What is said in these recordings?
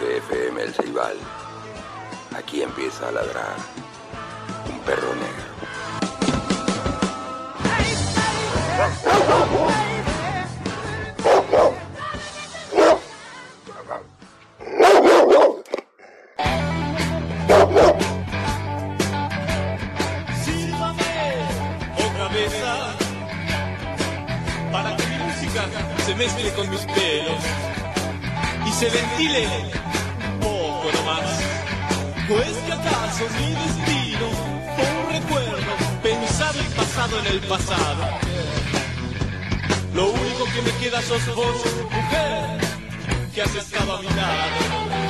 FM El Ceibal. Aquí empieza a ladrar un perro negro. se mezcle con mis pelos y se ventile pasado. Lo único que me queda sos vos, mujer, que has estado a mi lado.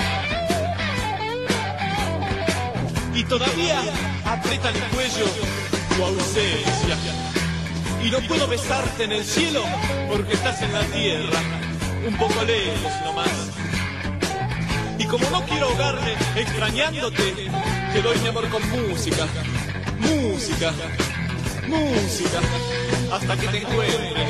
Y todavía aprieta el cuello tu ausencia. Y no puedo besarte en el cielo porque estás en la tierra, un poco lejos nomás. Y como no quiero ahogarme extrañándote, te doy mi amor con música, música, música, hasta que te encuentre.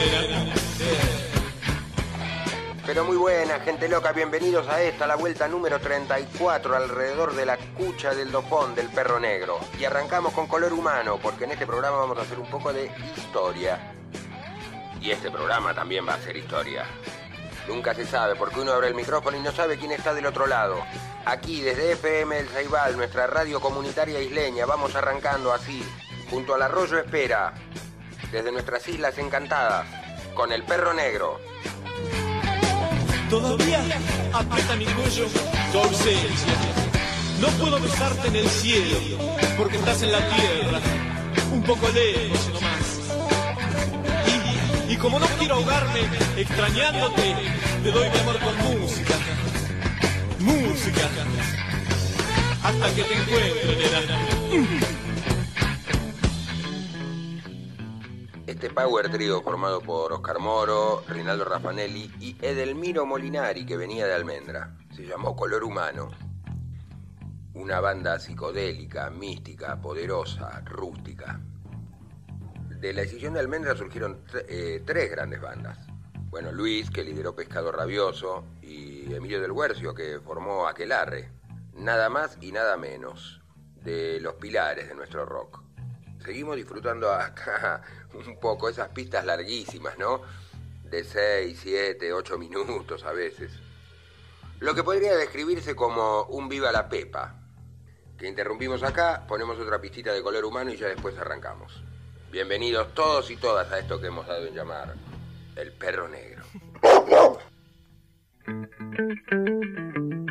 Pero muy buena, gente loca, bienvenidos a esta, la vuelta número 34 alrededor de la cucha del dopón del perro negro. Y arrancamos con color humano, porque en este programa vamos a hacer un poco de historia. Y este programa también va a ser historia. Nunca se sabe, porque uno abre el micrófono y no sabe quién está del otro lado. Aquí, desde FM El Ceibal, nuestra radio comunitaria isleña, vamos arrancando así, junto al arroyo Espera, desde nuestras islas encantadas, con el perro negro. Todavía aprieta mi cuello tu ausencia. No puedo besarte en el cielo porque estás en la tierra, un poco lejos nomás. Y, y como no quiero ahogarme extrañándote, te doy mi amor con música, música, hasta que te encuentre, nena. Este Power Trio formado por Oscar Moro, Rinaldo Raffanelli y Edelmiro Molinari, que venía de Almendra. Se llamó Color Humano. Una banda psicodélica, mística, poderosa, rústica. De la decisión de Almendra surgieron eh, tres grandes bandas. Bueno, Luis, que lideró Pescado Rabioso, y Emilio del Huercio, que formó Aquelarre. Nada más y nada menos de los pilares de nuestro rock. Seguimos disfrutando acá un poco esas pistas larguísimas, ¿no? De 6, 7, 8 minutos a veces. Lo que podría describirse como un viva la pepa. Que interrumpimos acá, ponemos otra pistita de color humano y ya después arrancamos. Bienvenidos todos y todas a esto que hemos dado en llamar el perro negro.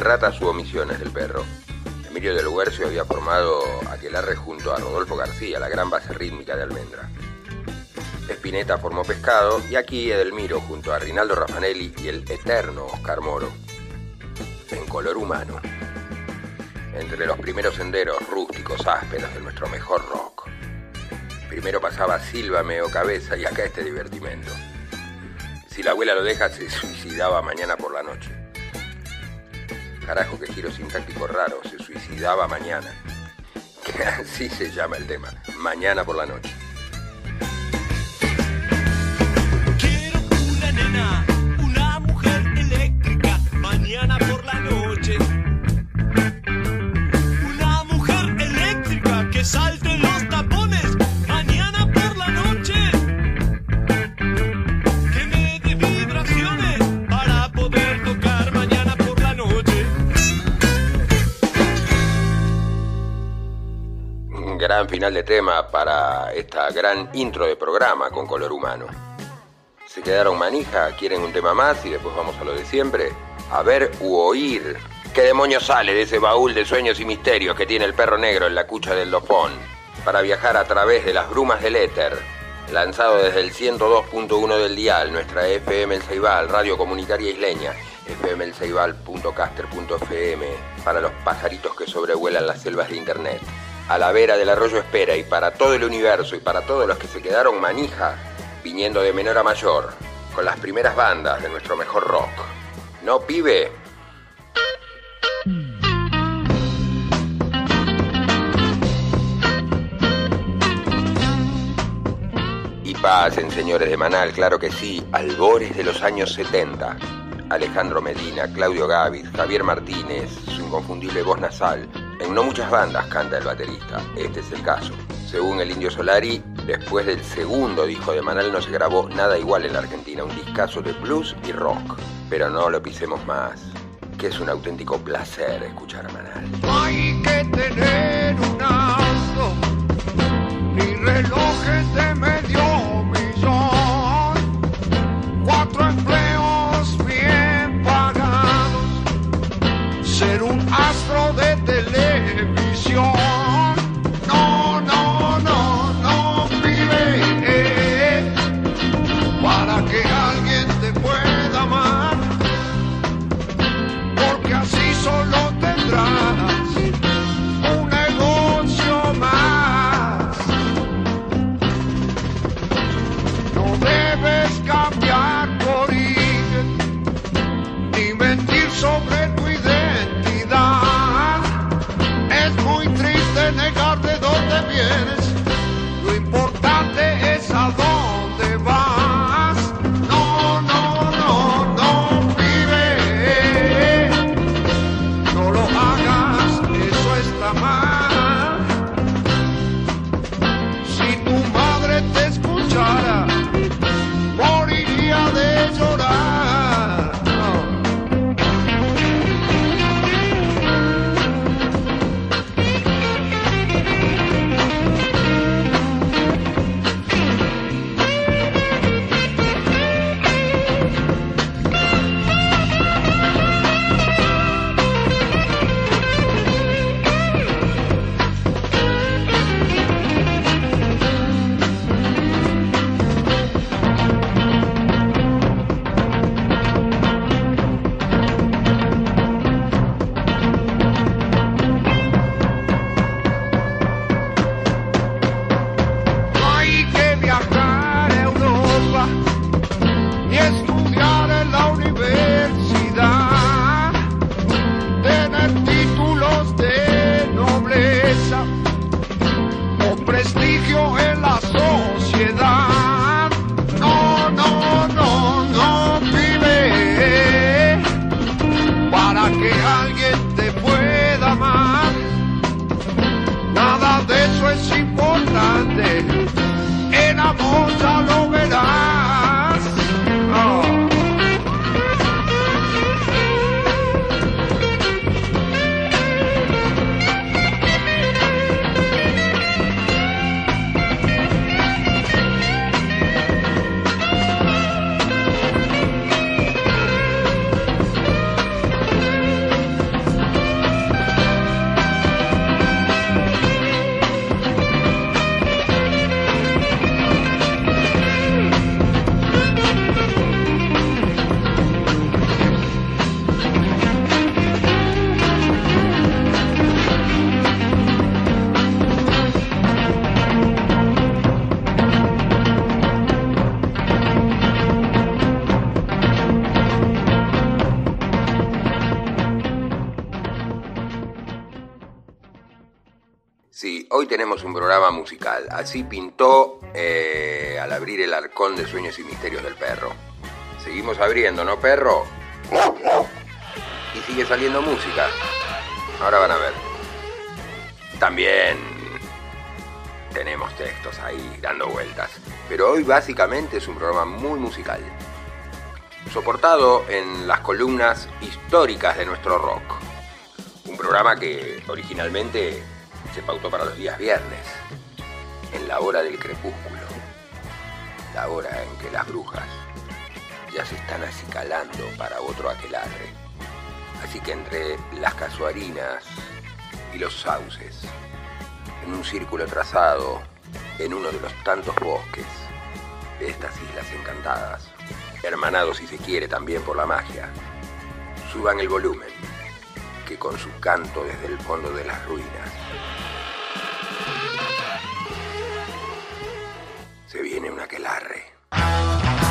ratas omisiones del perro. Emilio del Huercio había formado Aquelarre junto a Rodolfo García, la gran base rítmica de Almendra. Spinetta formó Pescado y aquí Edelmiro junto a Rinaldo Raffanelli y el eterno Oscar Moro. En color humano. Entre los primeros senderos rústicos ásperos de nuestro mejor rock. Primero pasaba Sílvame o Cabeza y acá este divertimento. Si la abuela lo deja, se suicidaba mañana. Carajo, qué giro sintáctico raro, se suicidaba mañana. Que así se llama el tema, mañana por la noche. Gran final de tema para esta gran intro de programa con color humano. Se quedaron manija, quieren un tema más y después vamos a lo de siempre. A ver u oír. ¿Qué demonio sale de ese baúl de sueños y misterios que tiene el perro negro en la cucha del dofón? Para viajar a través de las brumas del éter. Lanzado desde el 102.1 del dial, nuestra FM El Ceibal, radio comunitaria isleña, fmelceibal.caster.fm, para los pajaritos que sobrevuelan las selvas de internet. A la vera del arroyo Espera y para todo el universo y para todos los que se quedaron manija, viniendo de menor a mayor, con las primeras bandas de nuestro mejor rock. ¿No, pibe? Y pasen, señores de Manal, claro que sí, albores de los años 70. Alejandro Medina, Claudio Gavis, Javier Martínez, su inconfundible voz nasal. En no muchas bandas canta el baterista, este es el caso. Según el Indio Solari, después del segundo disco de Manal no se grabó nada igual en la Argentina, un discazo de blues y rock. Pero no lo pisemos más, que es un auténtico placer escuchar a Manal. Hay que tener un aso, ni relojes de medio millón, cuatro empleos astro de televisión. No, no, no, no, pibe, eh, para que alguien te pueda amar porque así solo tendrás un negocio más. No debes cambiar por ir, ni mentir sobre un programa musical. Así pintó eh, al abrir el arcón de sueños y misterios del perro. Seguimos abriendo, ¿no, perro? Y sigue saliendo música. Ahora van a ver. También tenemos textos ahí dando vueltas. Pero hoy básicamente es un programa muy musical. Soportado en las columnas históricas de nuestro rock. Un programa que originalmente se pautó para los días viernes, en la hora del crepúsculo, la hora en que las brujas ya se están acicalando para otro aquelarre. Así que entre las casuarinas y los sauces, en un círculo trazado en uno de los tantos bosques de estas islas encantadas, hermanados si se quiere también por la magia, suban el volumen, que con su canto desde el fondo de las ruinas se viene un aquelarre. Desde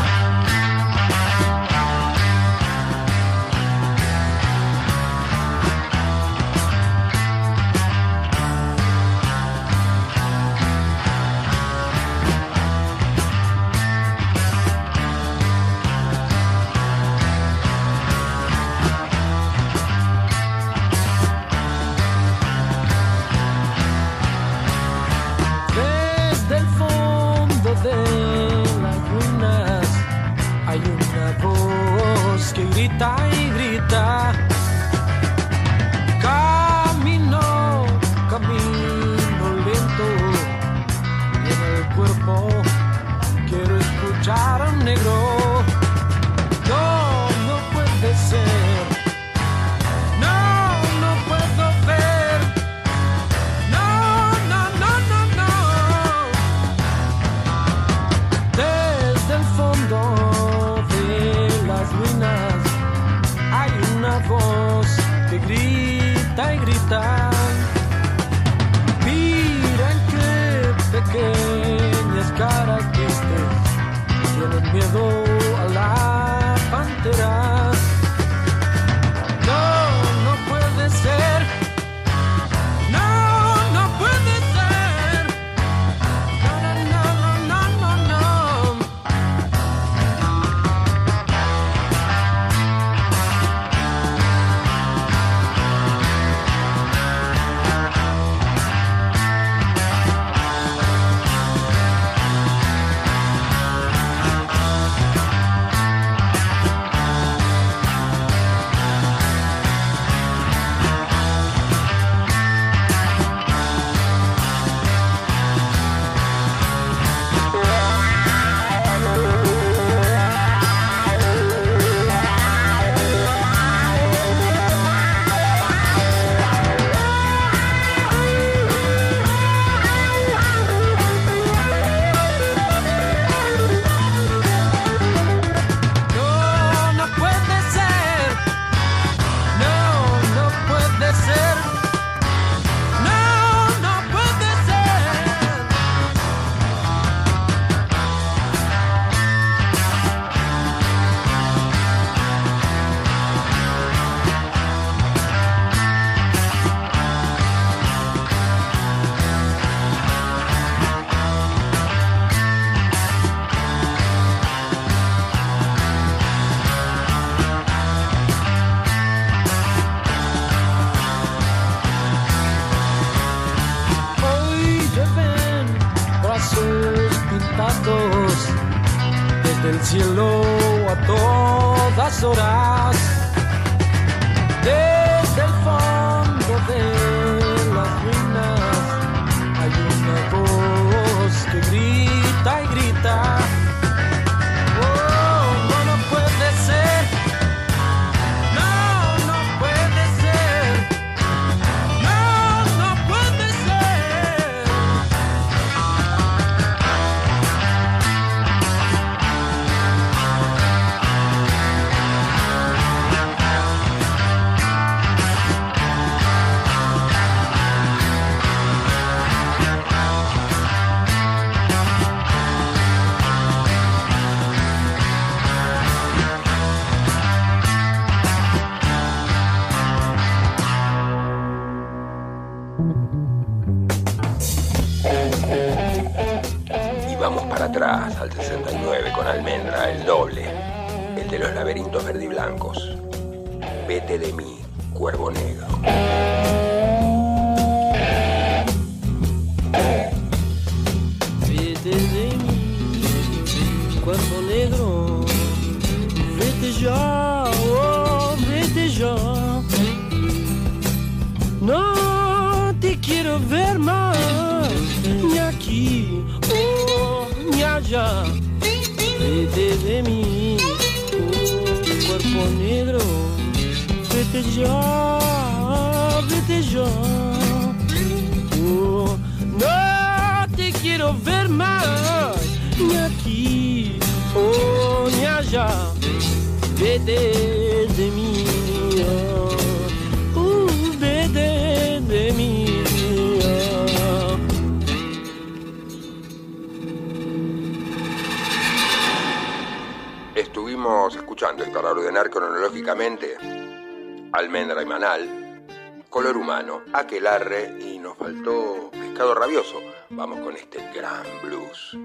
vamos con este gran blues.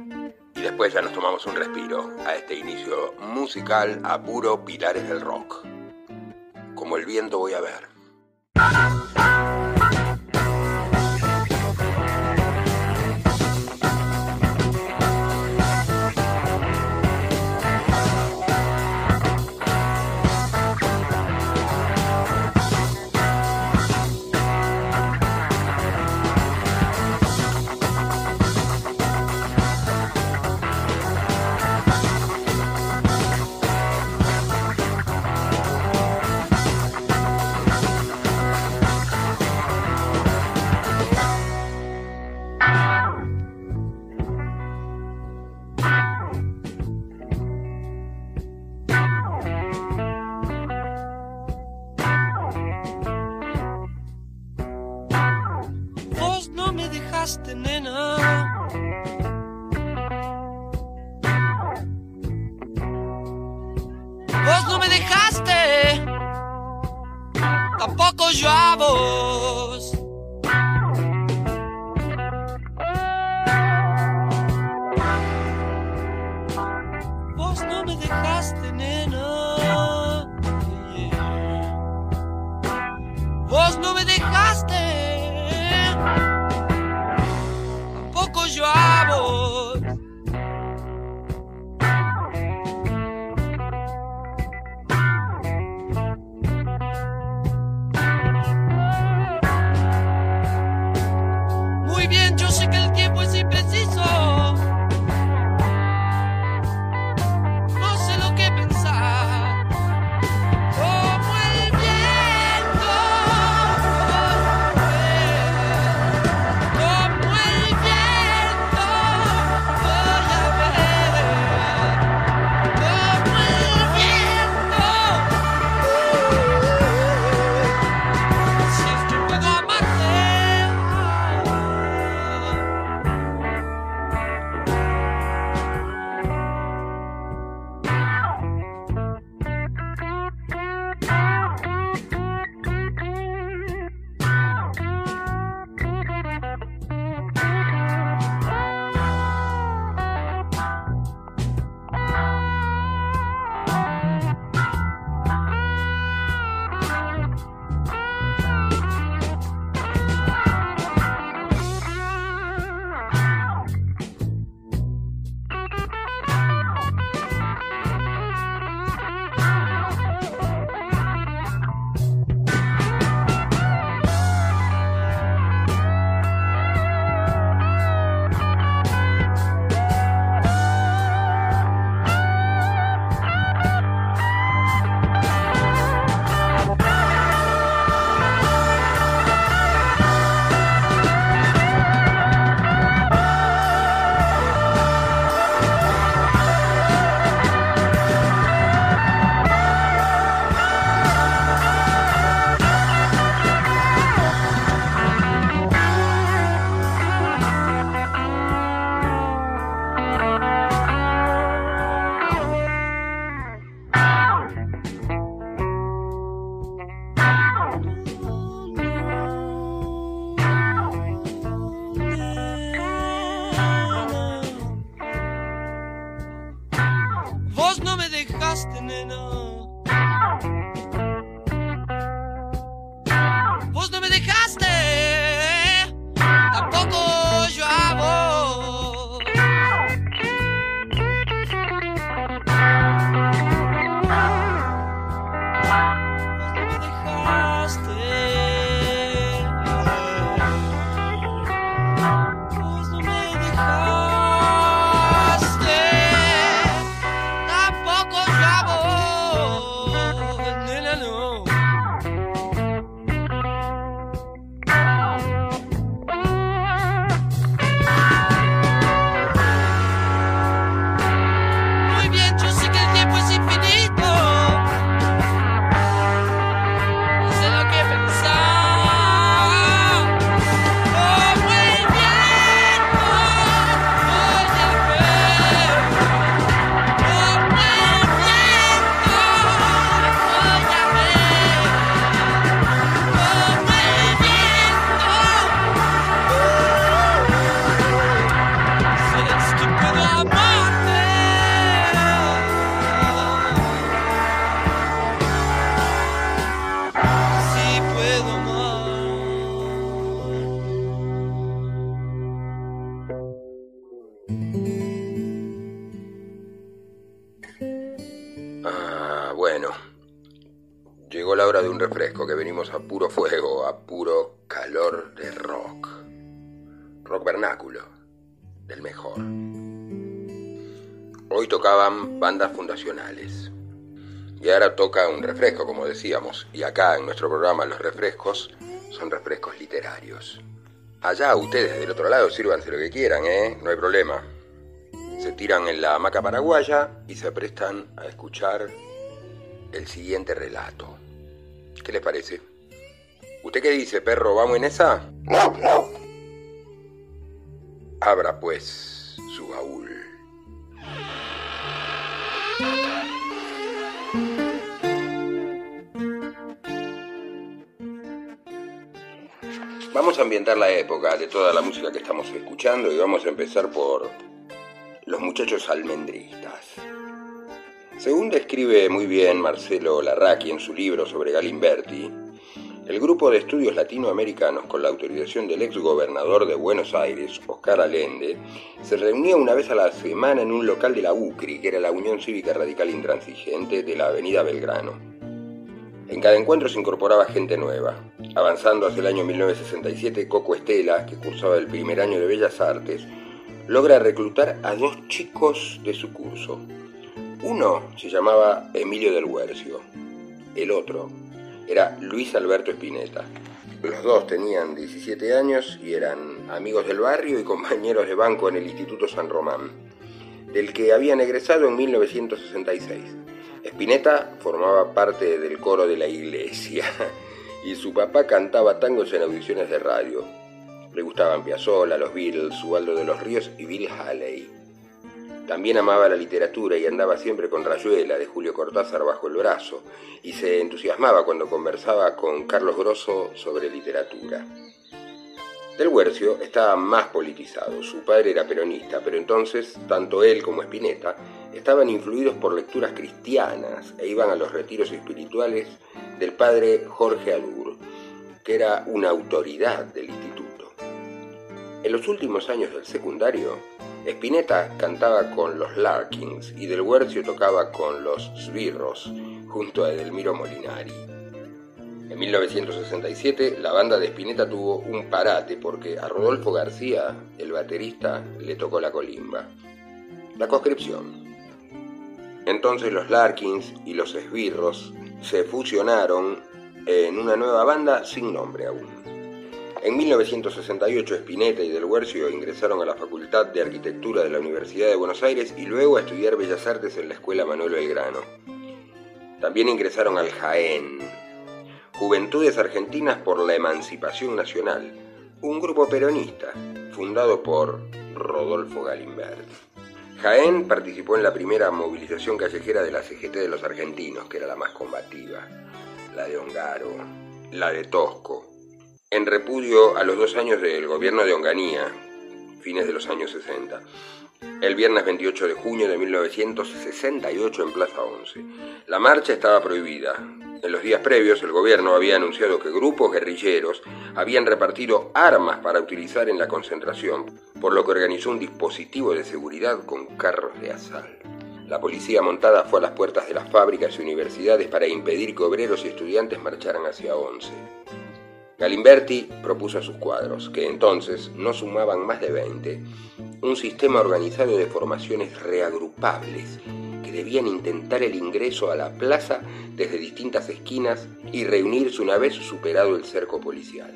Y después ya nos tomamos un respiro a este inicio musical a puro pilares del rock. Como el viento voy a ver. casting in un refresco, como decíamos. Y acá en nuestro programa los refrescos son refrescos literarios. Allá ustedes del otro lado sírvanse lo que quieran, ¿eh? No hay problema. Se tiran en la hamaca paraguaya y se prestan a escuchar el siguiente relato. ¿Qué les parece? ¿Usted qué dice, perro? ¿Vamos en esa? Abra pues su baúl. Vamos a ambientar la época de toda la música que estamos escuchando y vamos a empezar por los muchachos almendristas. Según describe muy bien Marcelo Larraqui en su libro sobre Galimberti, el grupo de estudios latinoamericanos con la autorización del ex gobernador de Buenos Aires, Oscar Allende, se reunía una vez a la semana en un local de la UCRI, que era la Unión Cívica Radical Intransigente de la Avenida Belgrano. En cada encuentro se incorporaba gente nueva. Avanzando hacia el año 1967, Coco Estela, que cursaba el primer año de Bellas Artes, logra reclutar a dos chicos de su curso. Uno se llamaba Emilio del Huercio, el otro era Luis Alberto Spinetta. Los dos tenían 17 años y eran amigos del barrio y compañeros de banco en el Instituto San Román, del que habían egresado en 1966. Spinetta formaba parte del coro de la iglesia y su papá cantaba tangos en audiciones de radio. Le gustaban Piazzolla, los Beatles, Ubaldo de los Ríos y Bill Haley. También amaba la literatura y andaba siempre con Rayuela de Julio Cortázar bajo el brazo y se entusiasmaba cuando conversaba con Carlos Grosso sobre literatura. Del Huercio estaba más politizado. Su padre era peronista, pero entonces tanto él como Spinetta estaban influidos por lecturas cristianas e iban a los retiros espirituales del padre Jorge Adur, que era una autoridad del instituto. En los últimos años del secundario, Spinetta cantaba con los Larkins y Del Huercio tocaba con los Sbirros junto a Edelmiro Molinari. En 1967 la banda de Spinetta tuvo un parate porque a Rodolfo García, el baterista, le tocó la colimba. La conscripción. Entonces los Larkins y los Esbirros se fusionaron en una nueva banda sin nombre aún. En 1968 Spinetta y Del Huercio ingresaron a la Facultad de Arquitectura de la Universidad de Buenos Aires y luego a estudiar Bellas Artes en la Escuela Manuel Belgrano. También ingresaron al Jaén, Juventudes Argentinas por la Emancipación Nacional, un grupo peronista fundado por Rodolfo Galimberti. Jaén participó en la primera movilización callejera de la CGT de los argentinos, que era la más combativa, la de Ongaro, la de Tosco, en repudio a los dos años del gobierno de Onganía, fines de los años 60. El viernes 28 de junio de 1968 en Plaza 11. La marcha estaba prohibida. En los días previos el gobierno había anunciado que grupos guerrilleros habían repartido armas para utilizar en la concentración, por lo que organizó un dispositivo de seguridad con carros de asalto. La policía montada fue a las puertas de las fábricas y universidades para impedir que obreros y estudiantes marcharan hacia Once. Galimberti propuso a sus cuadros, que entonces no sumaban más de 20, un sistema organizado de formaciones reagrupables que debían intentar el ingreso a la plaza desde distintas esquinas y reunirse una vez superado el cerco policial.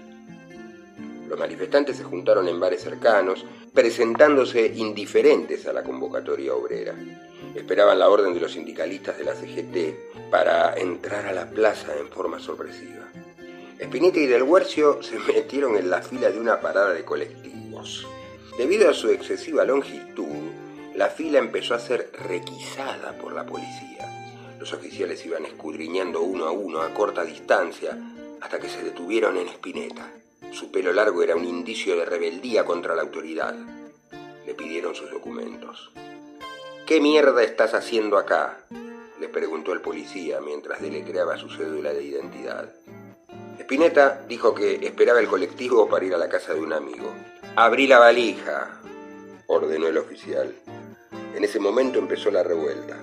Los manifestantes se juntaron en bares cercanos, presentándose indiferentes a la convocatoria obrera esperaban la orden de los sindicalistas de la CGT para entrar a la plaza en forma sorpresiva. Spinetta y Del Huercio se metieron en la fila de una parada de colectivos. Debido a su excesiva longitud, la fila empezó a ser requisada por la policía. Los oficiales iban escudriñando uno a uno a corta distancia hasta que se detuvieron en Spinetta. Su pelo largo era un indicio de rebeldía contra la autoridad. Le pidieron sus documentos. ¿Qué mierda estás haciendo acá? le preguntó el policía mientras deletreaba su cédula de identidad. Spinetta dijo que esperaba el colectivo para ir a la casa de un amigo. Abrí la valija, ordenó el oficial. En ese momento empezó la revuelta.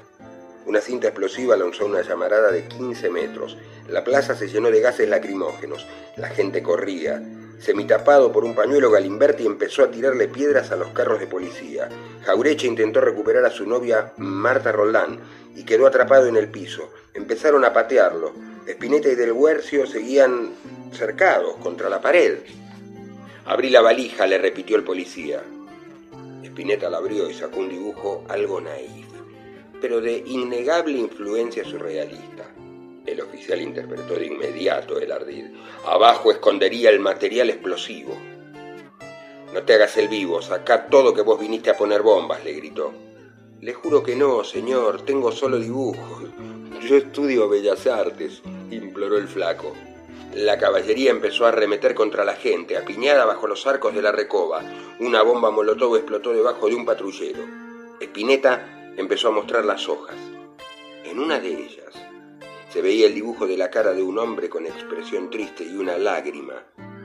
Una cinta explosiva lanzó una llamarada de 15 metros. La plaza se llenó de gases lacrimógenos. La gente corría. Semitapado por un pañuelo, Galimberti empezó a tirarle piedras a los carros de policía. Jaureche intentó recuperar a su novia Marta Roldán y quedó atrapado en el piso. Empezaron a patearlo. Espineta y Del Huercio seguían cercados contra la pared. Abrí la valija, le repitió el policía. Espineta la abrió y sacó un dibujo algo naif, pero de innegable influencia surrealista. El oficial interpretó de inmediato el ardid. Abajo escondería el material explosivo. No te hagas el vivo, saca todo que vos viniste a poner bombas, le gritó. Le juro que no, señor, tengo solo dibujos. Yo estudio bellas artes, imploró el flaco. La caballería empezó a arremeter contra la gente, apiñada bajo los arcos de la recoba. Una bomba molotov explotó debajo de un patrullero. Espineta empezó a mostrar las hojas. En una de ellas se veía el dibujo de la cara de un hombre con expresión triste y una lágrima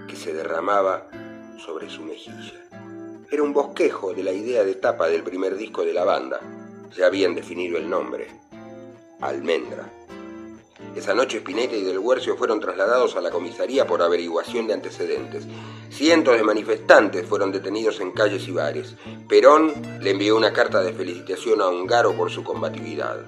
que se derramaba sobre su mejilla. Era un bosquejo de la idea de tapa del primer disco de la banda. Ya habían definido el nombre. Almendra. Esa noche Spinetta y Del Huercio fueron trasladados a la comisaría por averiguación de antecedentes. Cientos de manifestantes fueron detenidos en calles y bares. Perón le envió una carta de felicitación a Ungaro por su combatividad.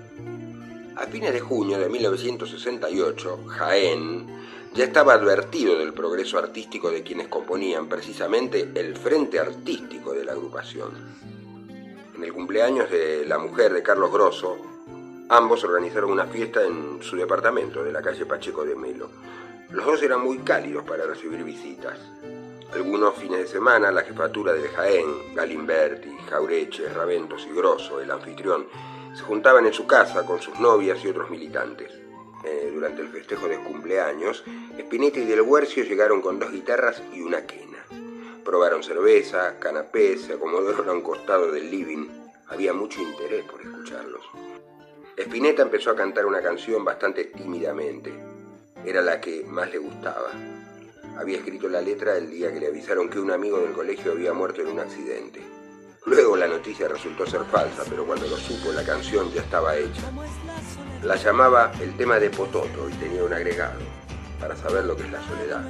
A fines de junio de 1968, Jaén ya estaba advertido del progreso artístico de quienes componían precisamente el frente artístico de la agrupación. En el cumpleaños de la mujer de Carlos Grosso, ambos organizaron una fiesta en su departamento de la calle Pacheco de Melo. Los dos eran muy cálidos para recibir visitas. Algunos fines de semana, la jefatura de Jaén, Galimberti, Jaureche, Raventos y Grosso, el anfitrión, se juntaban en su casa con sus novias y otros militantes. Eh, durante el festejo de cumpleaños, Spinetta y Del Huercio llegaron con dos guitarras y una quena. Probaron cerveza, canapés, se acomodaron a un costado del living. Había mucho interés por escucharlos. Spinetta empezó a cantar una canción bastante tímidamente. Era la que más le gustaba. Había escrito la letra el día que le avisaron que un amigo del colegio había muerto en un accidente. Luego la noticia resultó ser falsa, pero cuando lo supo la canción ya estaba hecha. La llamaba el tema de Pototo y tenía un agregado, para saber lo que es la soledad.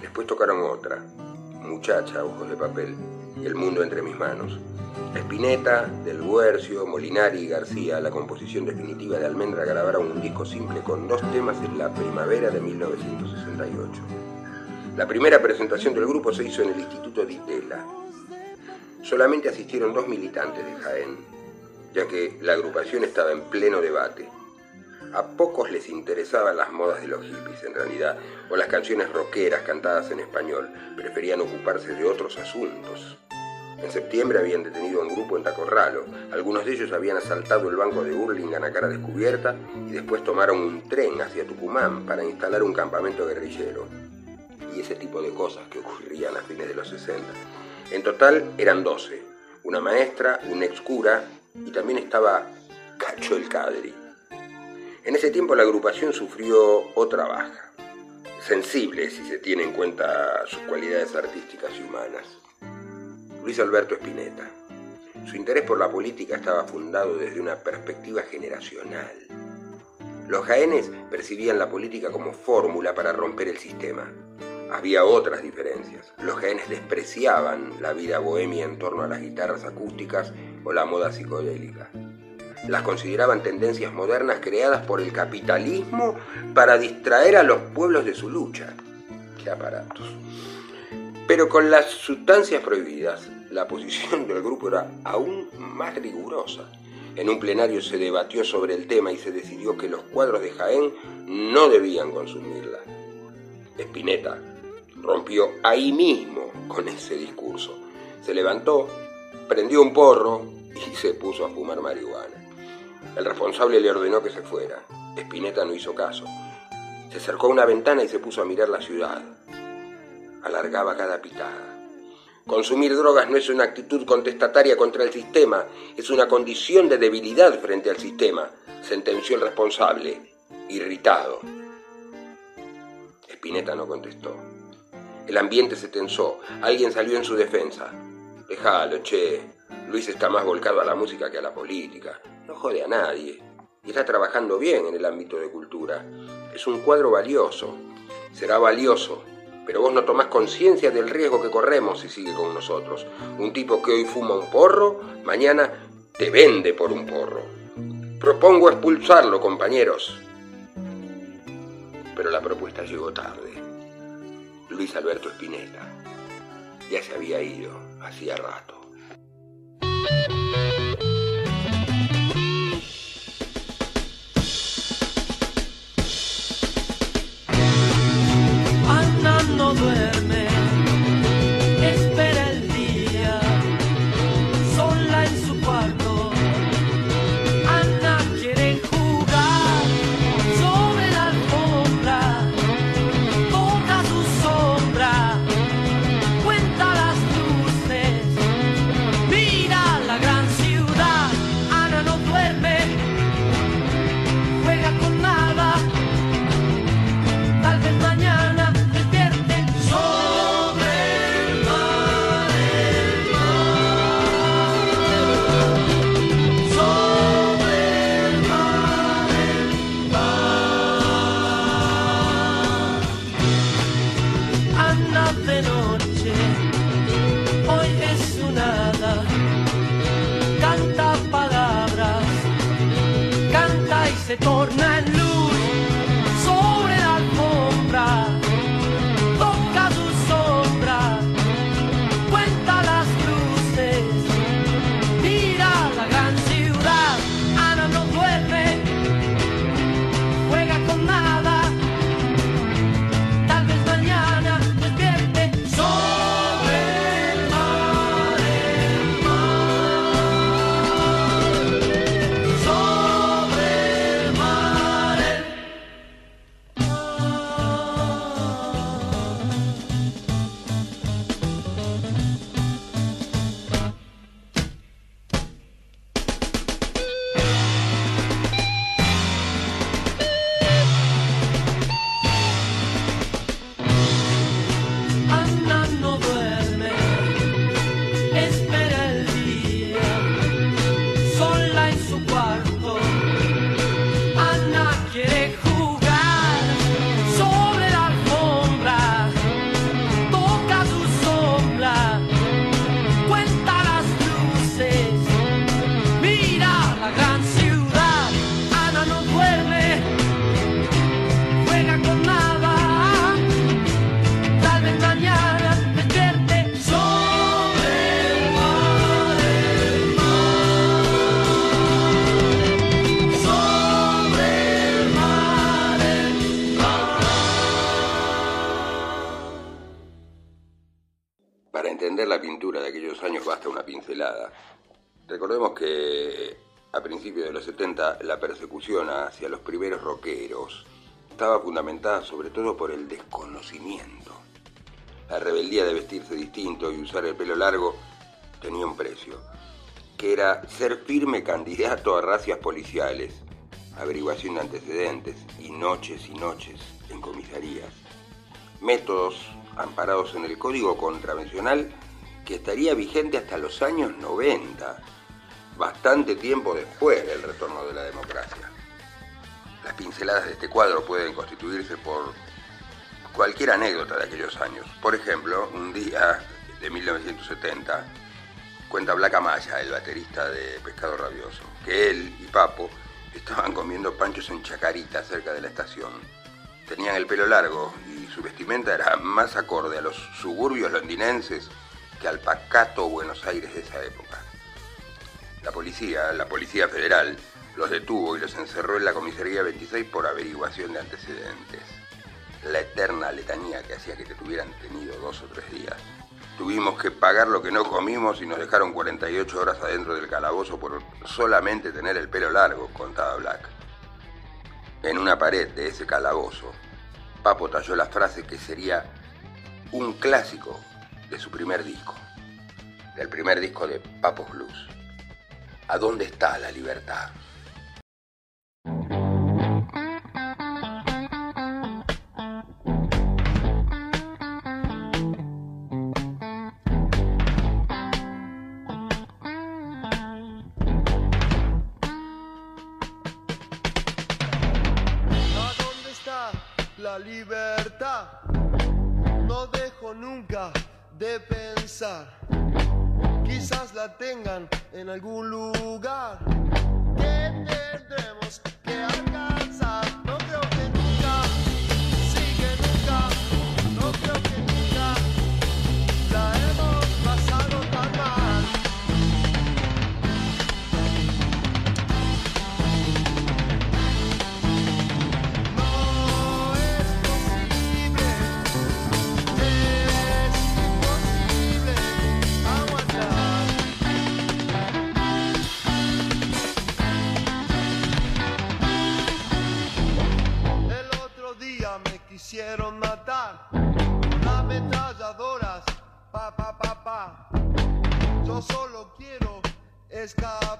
Después tocaron otra, Muchacha, Ojos de Papel, El Mundo entre mis manos. Espineta, Del Huercio, Molinari y García, la composición definitiva de Almendra, grabaron un disco simple con dos temas en la primavera de 1968. La primera presentación del grupo se hizo en el Instituto de Itela, solamente asistieron dos militantes de Jaén, ya que la agrupación estaba en pleno debate. A pocos les interesaban las modas de los hippies, en realidad, o las canciones rockeras cantadas en español, preferían ocuparse de otros asuntos. En septiembre habían detenido a un grupo en Tacorralo. Algunos de ellos habían asaltado el banco de Burlingame a cara descubierta y después tomaron un tren hacia Tucumán para instalar un campamento guerrillero. Y ese tipo de cosas que ocurrían a fines de los 60. En total eran 12, una maestra, un ex cura y también estaba Cacho el Cadri. En ese tiempo la agrupación sufrió otra baja, sensible si se tiene en cuenta sus cualidades artísticas y humanas. Luis Alberto Spinetta. Su interés por la política estaba fundado desde una perspectiva generacional. Los jaenes percibían la política como fórmula para romper el sistema. Había otras diferencias. Los jaenes despreciaban la vida bohemia en torno a las guitarras acústicas o la moda psicodélica las consideraban tendencias modernas creadas por el capitalismo para distraer a los pueblos de su lucha. ¡Qué aparatos! Pero con las sustancias prohibidas, la posición del grupo era aún más rigurosa. En un plenario se debatió sobre el tema y se decidió que los cuadros de Jaén no debían consumirla. Espineta rompió ahí mismo con ese discurso. Se levantó, prendió un porro y se puso a fumar marihuana. El responsable le ordenó que se fuera. Espineta no hizo caso. Se acercó a una ventana y se puso a mirar la ciudad. Alargaba cada pitada. Consumir drogas no es una actitud contestataria contra el sistema, es una condición de debilidad frente al sistema, sentenció el responsable, irritado. Espineta no contestó. El ambiente se tensó. Alguien salió en su defensa. Déjalo, che. Luis está más volcado a la música que a la política no jode a nadie y está trabajando bien en el ámbito de cultura. Es un cuadro valioso, será valioso, pero vos no tomás conciencia del riesgo que corremos si sigue con nosotros. Un tipo que hoy fuma un porro, mañana te vende por un porro. Propongo expulsarlo, compañeros. Pero la propuesta llegó tarde. Luis Alberto Spinetta ya se había ido hacía rato. Recordemos que a principios de los 70 la persecución hacia los primeros rockeros estaba fundamentada sobre todo por el desconocimiento. la rebeldía de vestirse distinto y usar el pelo largo tenía un precio, que era ser firme candidato a racias policiales, averiguación de antecedentes y noches y noches en comisarías. Métodos amparados en el Código Contravencional que estaría vigente hasta los años 90, bastante tiempo después del retorno de la democracia. Las pinceladas de este cuadro pueden constituirse por cualquier anécdota de aquellos años. Por ejemplo, un día de 1970, cuenta Black Amaya, el baterista de Pescado Rabioso, que él y Papo estaban comiendo panchos en Chacarita, cerca de la estación. Tenían el pelo largo y su vestimenta era más acorde a los suburbios londinenses que al pacato Buenos Aires de esa época. La policía, la Policía Federal, los detuvo y los encerró en la comisaría 26 por averiguación de antecedentes. La eterna letanía que hacía que te tuvieran tenido dos o tres días. Tuvimos que pagar lo que no comimos y nos dejaron 48 horas adentro del calabozo por solamente tener el pelo largo, contaba Black. En una pared de ese calabozo, Papo talló la frase que sería un clásico de su primer disco, del primer disco de Papos Blues. ¿A dónde está la libertad? De pensar. Quizás la tengan en algún lugar. Que tendremos que alcanzar. Solo quiero escapar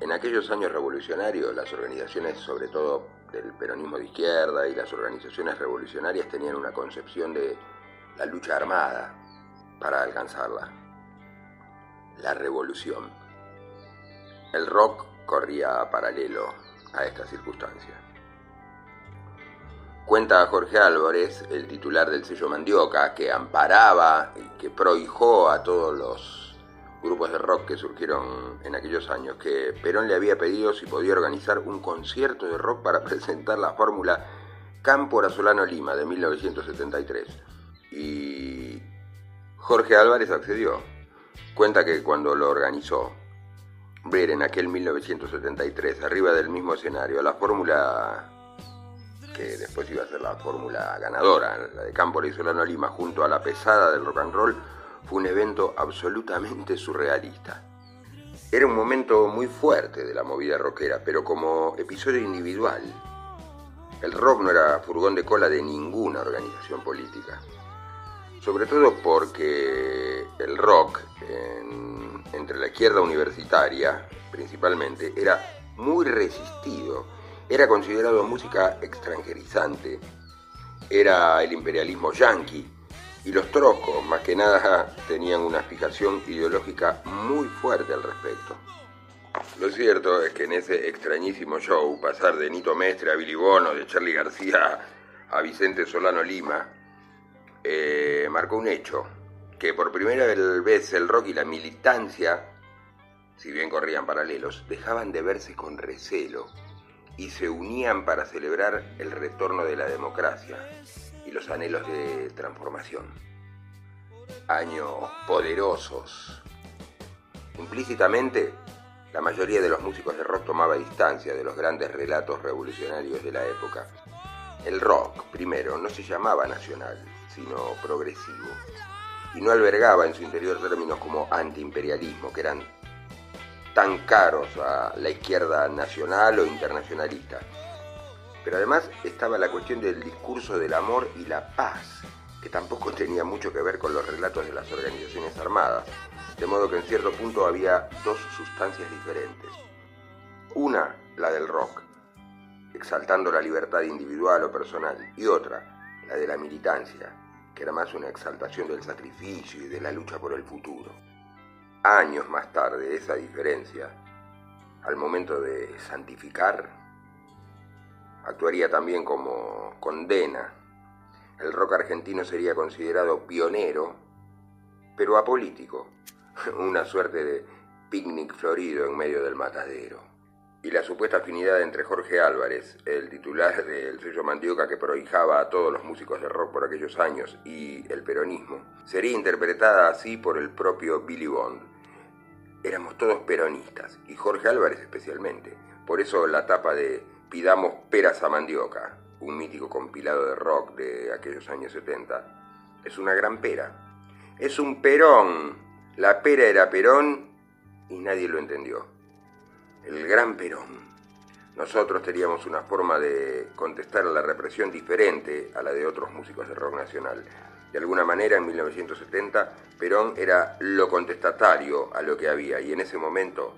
En aquellos años revolucionarios, las organizaciones, sobre todo del peronismo de izquierda y las organizaciones revolucionarias, tenían una concepción de la lucha armada para alcanzarla. La revolución. El rock corría paralelo a esta circunstancia. Cuenta Jorge Álvarez, el titular del sello Mandioca, que amparaba y que prohijó a todos los grupos de rock que surgieron en aquellos años, que Perón le había pedido si podía organizar un concierto de rock para presentar la fórmula Campo Solano Lima de 1973. Y Jorge Álvarez accedió. Cuenta que cuando lo organizó, ver en aquel 1973, arriba del mismo escenario, la fórmula que después iba a ser la fórmula ganadora, la de Campo Solano Lima, junto a la pesada del rock and roll, fue un evento absolutamente surrealista. Era un momento muy fuerte de la movida rockera, pero como episodio individual. El rock no era furgón de cola de ninguna organización política. Sobre todo porque el rock, en- entre la izquierda universitaria principalmente, era muy resistido. Era considerado música extranjerizante. Era el imperialismo yanqui. Y los troscos, más que nada, tenían una fijación ideológica muy fuerte al respecto. Lo cierto es que en ese extrañísimo show, pasar de Nito Mestre a Billy Bono, de Charlie García a Vicente Solano Lima, eh, marcó un hecho, que por primera vez el rock y la militancia, si bien corrían paralelos, dejaban de verse con recelo y se unían para celebrar el retorno de la democracia y los anhelos de transformación. Años poderosos. Implícitamente, la mayoría de los músicos de rock tomaba distancia de los grandes relatos revolucionarios de la época. El rock, primero, no se llamaba nacional, sino progresivo, y no albergaba en su interior términos como antiimperialismo, que eran tan caros a la izquierda nacional o internacionalista. Pero además estaba la cuestión del discurso del amor y la paz, que tampoco tenía mucho que ver con los relatos de las organizaciones armadas, de modo que en cierto punto había dos sustancias diferentes. Una, la del rock, exaltando la libertad individual o personal, y otra, la de la militancia, que era más una exaltación del sacrificio y de la lucha por el futuro años más tarde esa diferencia, al momento de santificar, actuaría también como condena. El rock argentino sería considerado pionero, pero apolítico, una suerte de picnic florido en medio del matadero. Y la supuesta afinidad entre Jorge Álvarez, el titular del sello Mandioca que prohijaba a todos los músicos de rock por aquellos años, y el peronismo, sería interpretada así por el propio Billy Bond. Éramos todos peronistas, y Jorge Álvarez especialmente. Por eso la tapa de Pidamos peras a mandioca, un mítico compilado de rock de aquellos años 70, es una gran pera. Es un perón. La pera era perón y nadie lo entendió. El gran perón. Nosotros teníamos una forma de contestar a la represión diferente a la de otros músicos de rock nacional. De alguna manera, en 1970, Perón era lo contestatario a lo que había y en ese momento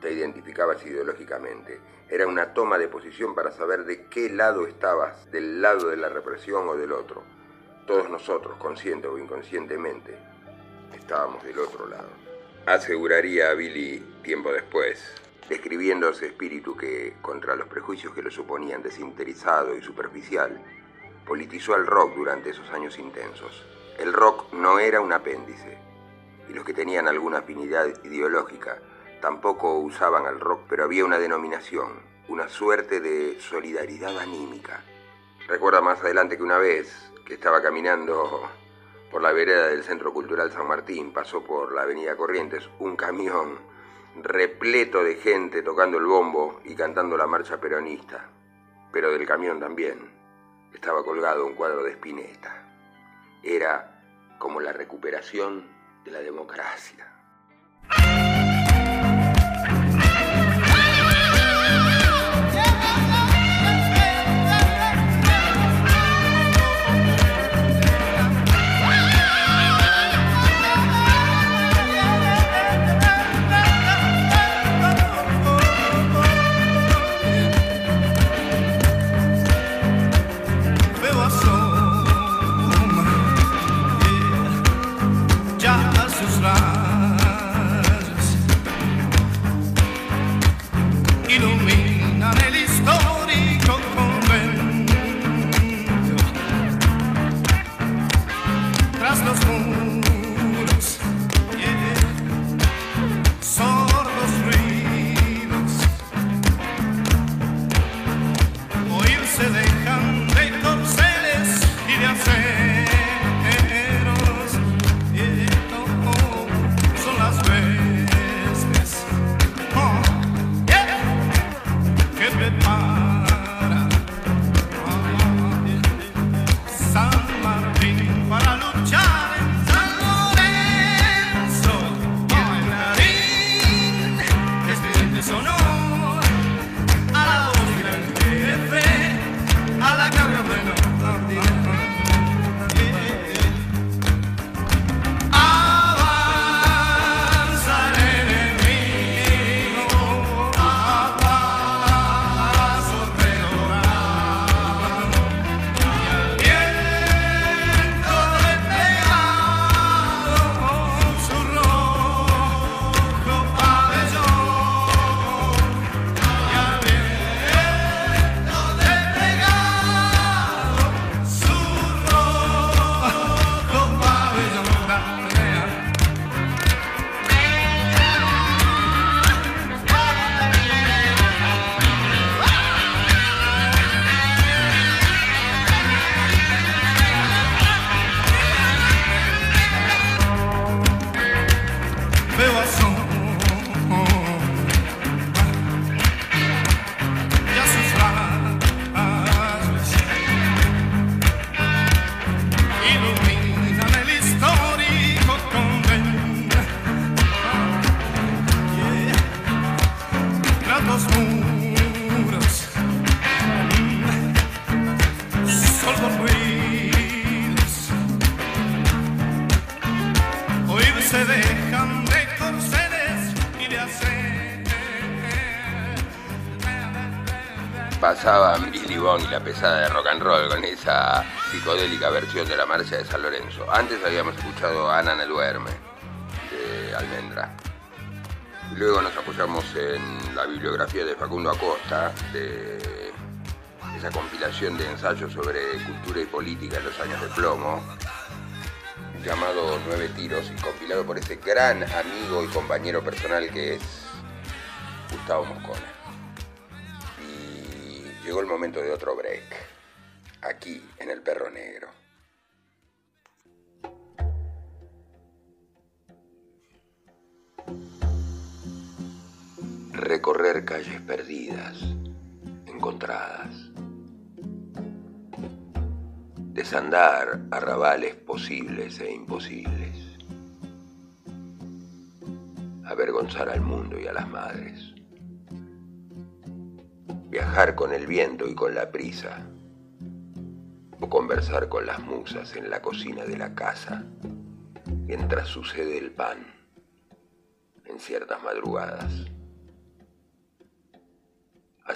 te identificabas ideológicamente. Era una toma de posición para saber de qué lado estabas, del lado de la represión o del otro. Todos nosotros, consciente o inconscientemente, estábamos del otro lado. Aseguraría a Billy tiempo después, describiendo ese espíritu que, contra los prejuicios que lo suponían desinteresado y superficial, politizó al rock durante esos años intensos. El rock no era un apéndice, y los que tenían alguna afinidad ideológica tampoco usaban al rock, pero había una denominación, una suerte de solidaridad anímica. Recuerda más adelante que una vez que estaba caminando por la vereda del Centro Cultural San Martín, pasó por la Avenida Corrientes un camión repleto de gente tocando el bombo y cantando la marcha peronista, pero del camión también estaba colgado un cuadro de Spinetta. Era como la recuperación de la democracia. De la marcha de San Lorenzo. Antes habíamos escuchado a Ana Duerme de Almendra. Luego nos apoyamos en la bibliografía de Facundo Acosta, de esa compilación de ensayos sobre cultura y política en los años de plomo, llamado Nueve Tiros, y compilado por ese gran amigo y compañero personal que es Gustavo Moscona. Y llegó el momento de otro break, Recorrer calles perdidas, encontradas. Desandar arrabales posibles e imposibles. Avergonzar al mundo y a las madres viajar con el viento y con la prisa, o conversar con las musas en la cocina de la casa, mientras sucede el pan en ciertas madrugadas.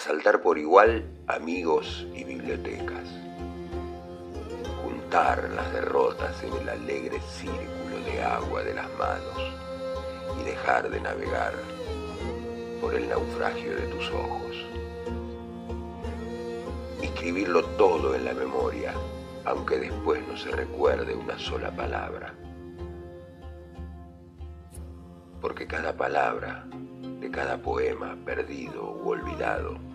Asaltar por igual amigos y bibliotecas, juntar las derrotas en el alegre círculo de agua de las manos y dejar de navegar por el naufragio de tus ojos escribirlo todo en la memoria, aunque después no se recuerde una sola palabra. Porque cada palabra de cada poema perdido u olvidado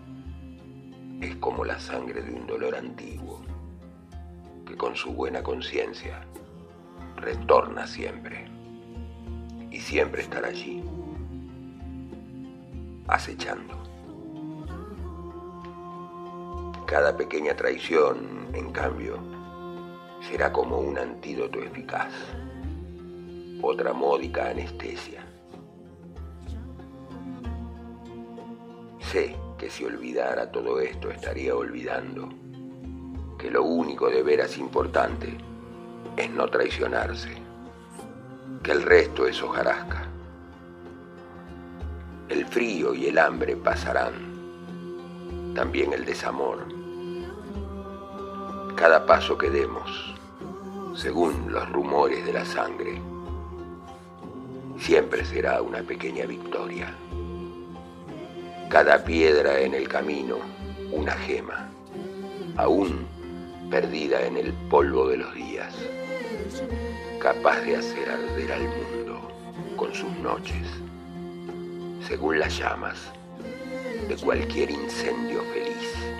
es como la sangre de un dolor antiguo, que con su buena conciencia retorna siempre y siempre estará allí, acechando. Cada pequeña traición, en cambio, será como un antídoto eficaz, otra módica anestesia. Sé que si olvidara todo esto estaría olvidando que lo único de veras importante es no traicionarse, que el resto es hojarasca. El frío y el hambre pasarán, también el desamor cada paso que demos, según los rumores de la sangre, siempre será una pequeña victoria. Cada piedra en el camino, una gema, aún perdida en el polvo de los días, capaz de hacer arder al mundo con sus noches, según las llamas de cualquier incendio feliz.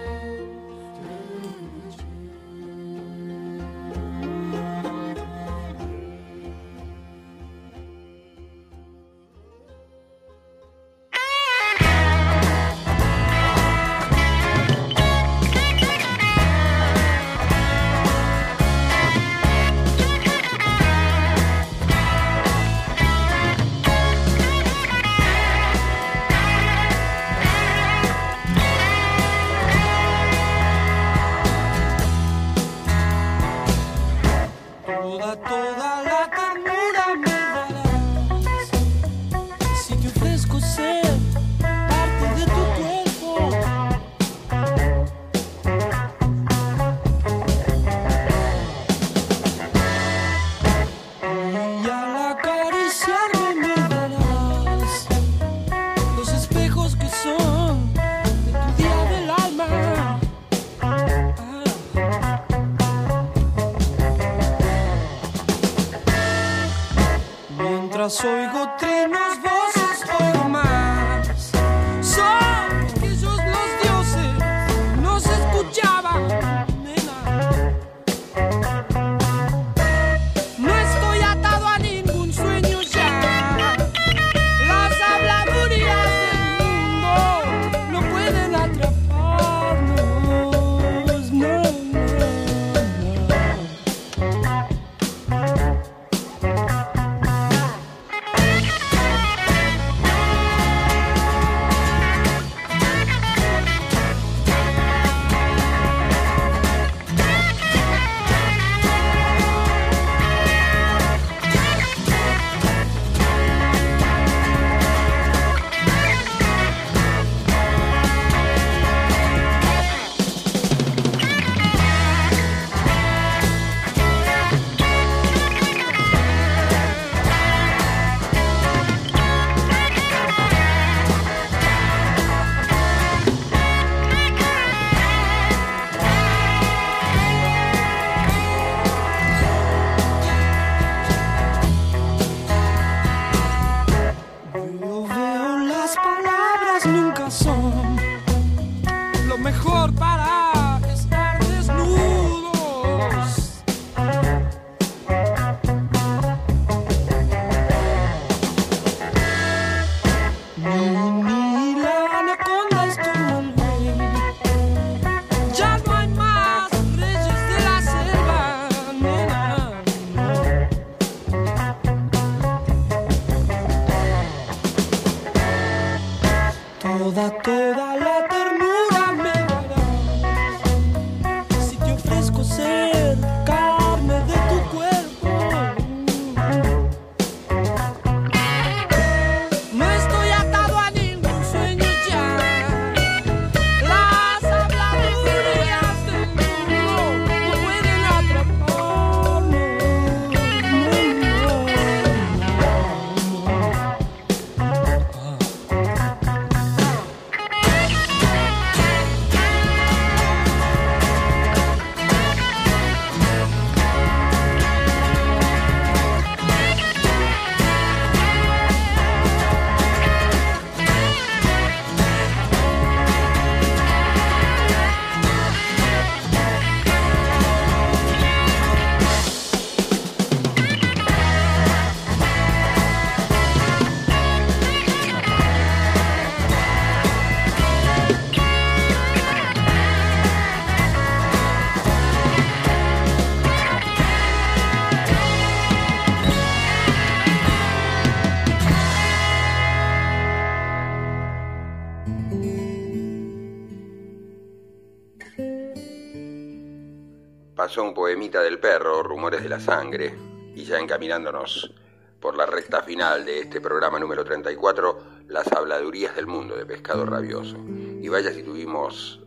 Poemita del perro, Rumores de la Sangre, y ya encaminándonos por la recta final de este programa número 34, las habladurías del mundo de Pescado Rabioso. Y vaya si tuvimos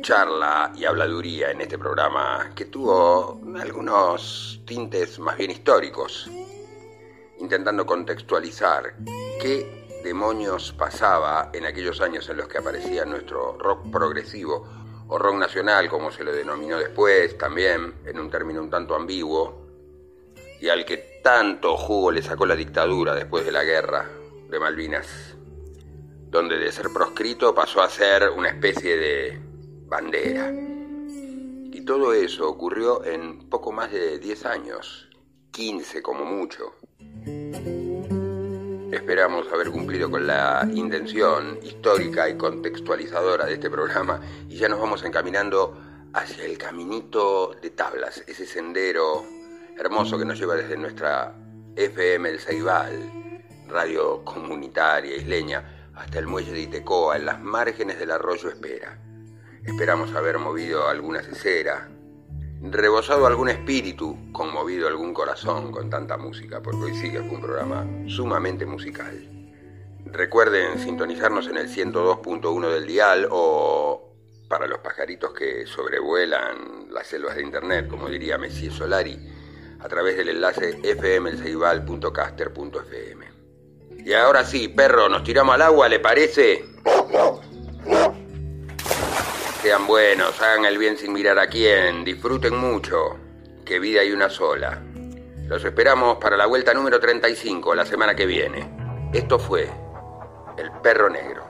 charla y habladuría en este programa que tuvo algunos tintes más bien históricos, intentando contextualizar qué demonios pasaba en aquellos años en los que aparecía nuestro rock progresivo o rock nacional, como se lo denominó después, también en un término un tanto ambiguo, y al que tanto jugo le sacó la dictadura después de la guerra de Malvinas, donde de ser proscrito pasó a ser una especie de bandera. Y todo eso ocurrió en poco más de 10 años, 15 como mucho. Esperamos haber cumplido con la intención histórica y contextualizadora de este programa y ya nos vamos encaminando hacia el caminito de tablas, ese sendero hermoso que nos lleva desde nuestra FM El Ceibal, radio comunitaria isleña, hasta el muelle de Itecoa, en las márgenes del arroyo Espera. Esperamos haber movido alguna cesera, rebosado algún espíritu, conmovido algún corazón con tanta música, porque hoy sí que fue un programa sumamente musical. Recuerden sintonizarnos en el 102.1 del dial o para los pajaritos que sobrevuelan las selvas de internet, como diría Messi Solari, a través del enlace fmelceibal.caster.fm. Y ahora sí, perro, nos tiramos al agua, ¿le parece? Sean buenos, hagan el bien sin mirar a quién, disfruten mucho, que vida hay una sola. Los esperamos para la vuelta número 35 la semana que viene. Esto fue El Perro Negro.